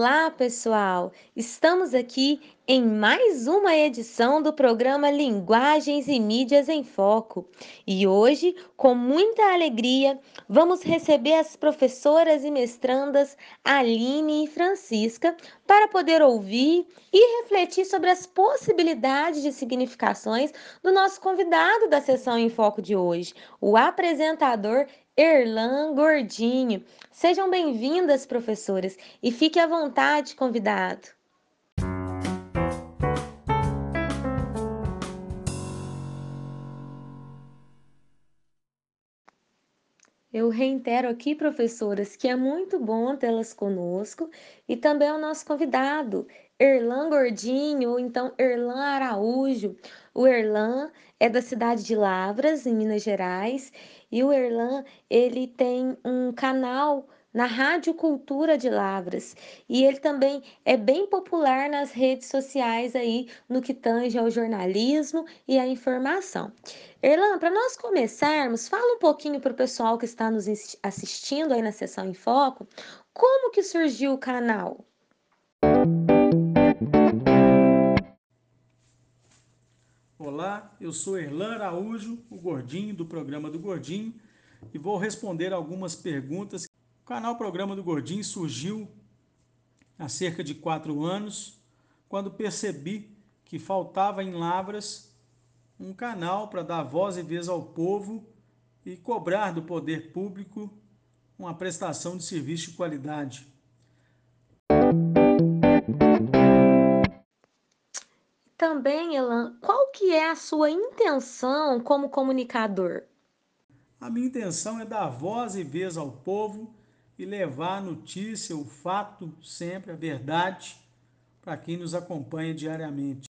Olá, pessoal! Estamos aqui em mais uma edição do programa Linguagens e Mídias em Foco. E hoje, com muita alegria, vamos receber as professoras e mestrandas Aline e Francisca para poder ouvir e refletir sobre as possibilidades de significações do nosso convidado da sessão em foco de hoje, o apresentador Erlan Gordinho. Sejam bem-vindas, professoras, e fique à vontade, convidado. Eu reitero aqui, professoras, que é muito bom tê-las conosco e também o nosso convidado, Erlan Gordinho, ou então Erlan Araújo. O Erlan é da cidade de Lavras, em Minas Gerais, e o Erlan, ele tem um canal na Rádio Cultura de Lavras. E ele também é bem popular nas redes sociais aí no que tange ao jornalismo e à informação. Erlan, para nós começarmos, fala um pouquinho para o pessoal que está nos assistindo aí na sessão em foco, como que surgiu o canal? Eu sou Erlan Araújo, o gordinho do programa do Gordinho, e vou responder algumas perguntas. O canal Programa do Gordinho surgiu há cerca de quatro anos, quando percebi que faltava em Lavras um canal para dar voz e vez ao povo e cobrar do poder público uma prestação de serviço de qualidade. Também, Elan, qual que é a sua intenção como comunicador? A minha intenção é dar voz e vez ao povo e levar a notícia, o fato, sempre a verdade para quem nos acompanha diariamente.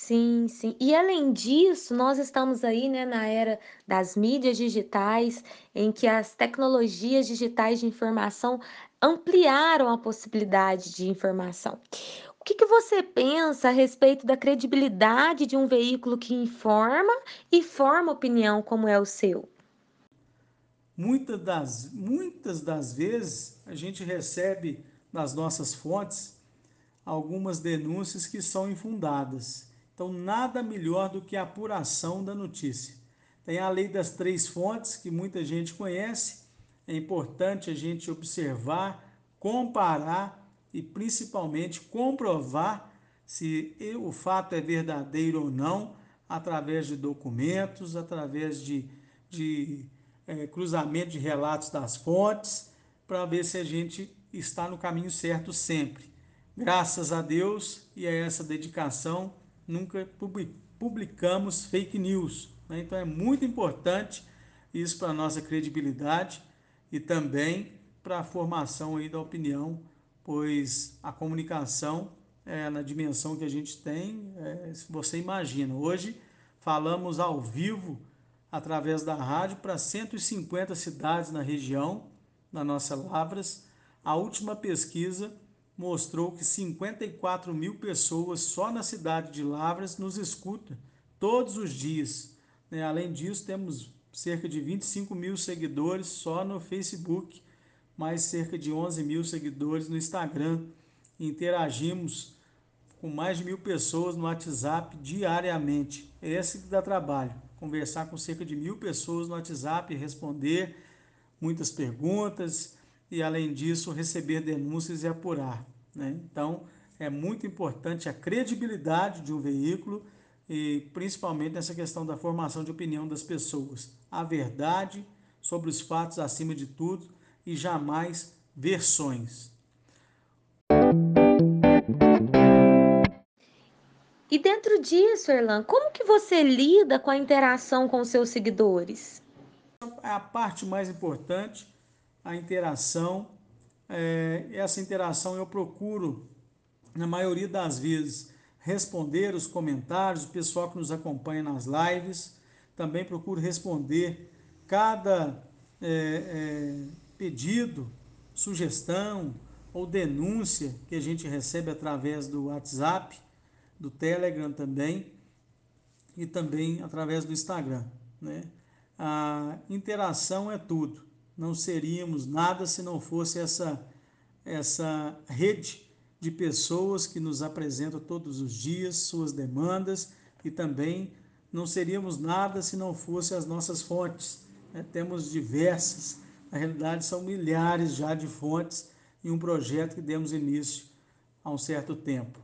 Sim, sim. E além disso, nós estamos aí, né, na era das mídias digitais, em que as tecnologias digitais de informação ampliaram a possibilidade de informação. O que, que você pensa a respeito da credibilidade de um veículo que informa e forma opinião como é o seu? Muitas das, muitas das vezes a gente recebe nas nossas fontes algumas denúncias que são infundadas. Então, nada melhor do que a apuração da notícia. Tem a lei das três fontes, que muita gente conhece. É importante a gente observar, comparar e principalmente comprovar se o fato é verdadeiro ou não, através de documentos, através de, de é, cruzamento de relatos das fontes, para ver se a gente está no caminho certo sempre. Graças a Deus e a essa dedicação, nunca publicamos fake news. Né? Então é muito importante isso para a nossa credibilidade e também para a formação aí da opinião, pois a comunicação é, na dimensão que a gente tem, é, você imagina. Hoje falamos ao vivo através da rádio para 150 cidades na região, na nossa Lavras. A última pesquisa mostrou que 54 mil pessoas só na cidade de Lavras nos escutam todos os dias. Né? Além disso, temos cerca de 25 mil seguidores só no Facebook, mais cerca de 11 mil seguidores no Instagram. Interagimos com mais de mil pessoas no WhatsApp diariamente. É esse que dá trabalho, conversar com cerca de mil pessoas no WhatsApp, responder muitas perguntas, e, além disso, receber denúncias e apurar. Né? Então, é muito importante a credibilidade de um veículo e principalmente nessa questão da formação de opinião das pessoas. A verdade sobre os fatos acima de tudo e jamais versões. E dentro disso, Erlan, como que você lida com a interação com os seus seguidores? É a parte mais importante a interação. É, essa interação eu procuro, na maioria das vezes, responder os comentários, o pessoal que nos acompanha nas lives. Também procuro responder cada é, é, pedido, sugestão ou denúncia que a gente recebe através do WhatsApp, do Telegram também e também através do Instagram. Né? A interação é tudo. Não seríamos nada se não fosse essa, essa rede de pessoas que nos apresentam todos os dias suas demandas e também não seríamos nada se não fossem as nossas fontes. Né? Temos diversas, na realidade são milhares já de fontes em um projeto que demos início há um certo tempo.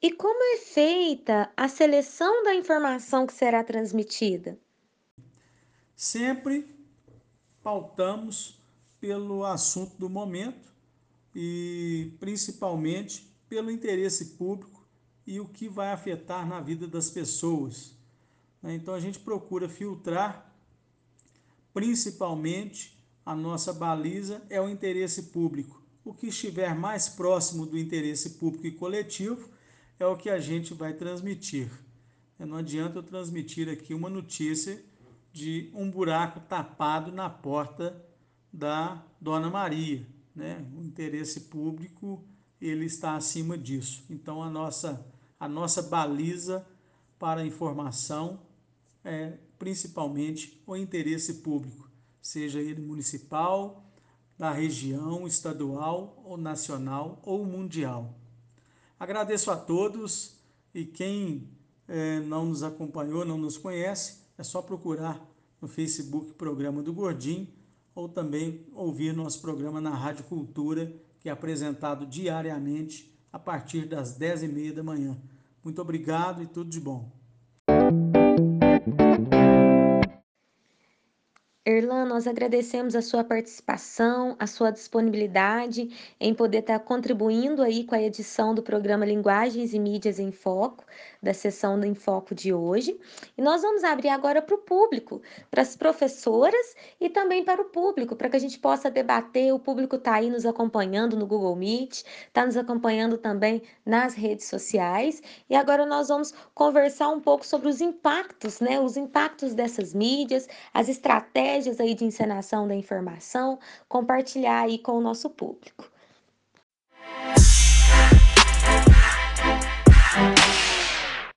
E como é feita a seleção da informação que será transmitida? Sempre pautamos pelo assunto do momento e principalmente pelo interesse público e o que vai afetar na vida das pessoas. Né? Então a gente procura filtrar, principalmente a nossa baliza é o interesse público. O que estiver mais próximo do interesse público e coletivo é o que a gente vai transmitir. Não adianta eu transmitir aqui uma notícia de um buraco tapado na porta da Dona Maria. Né? O interesse público ele está acima disso. Então a nossa a nossa baliza para a informação é principalmente o interesse público, seja ele municipal, da região, estadual ou nacional ou mundial. Agradeço a todos e quem é, não nos acompanhou, não nos conhece, é só procurar no Facebook Programa do Gordinho ou também ouvir nosso programa na Rádio Cultura que é apresentado diariamente a partir das 10h30 da manhã. Muito obrigado e tudo de bom. Erlan, nós agradecemos a sua participação, a sua disponibilidade em poder estar contribuindo aí com a edição do programa Linguagens e Mídias em Foco, da sessão do Em Foco de hoje. E nós vamos abrir agora para o público, para as professoras e também para o público, para que a gente possa debater. O público está aí nos acompanhando no Google Meet, está nos acompanhando também nas redes sociais. E agora nós vamos conversar um pouco sobre os impactos, né? Os impactos dessas mídias, as estratégias estratégias aí de encenação da informação, compartilhar aí com o nosso público.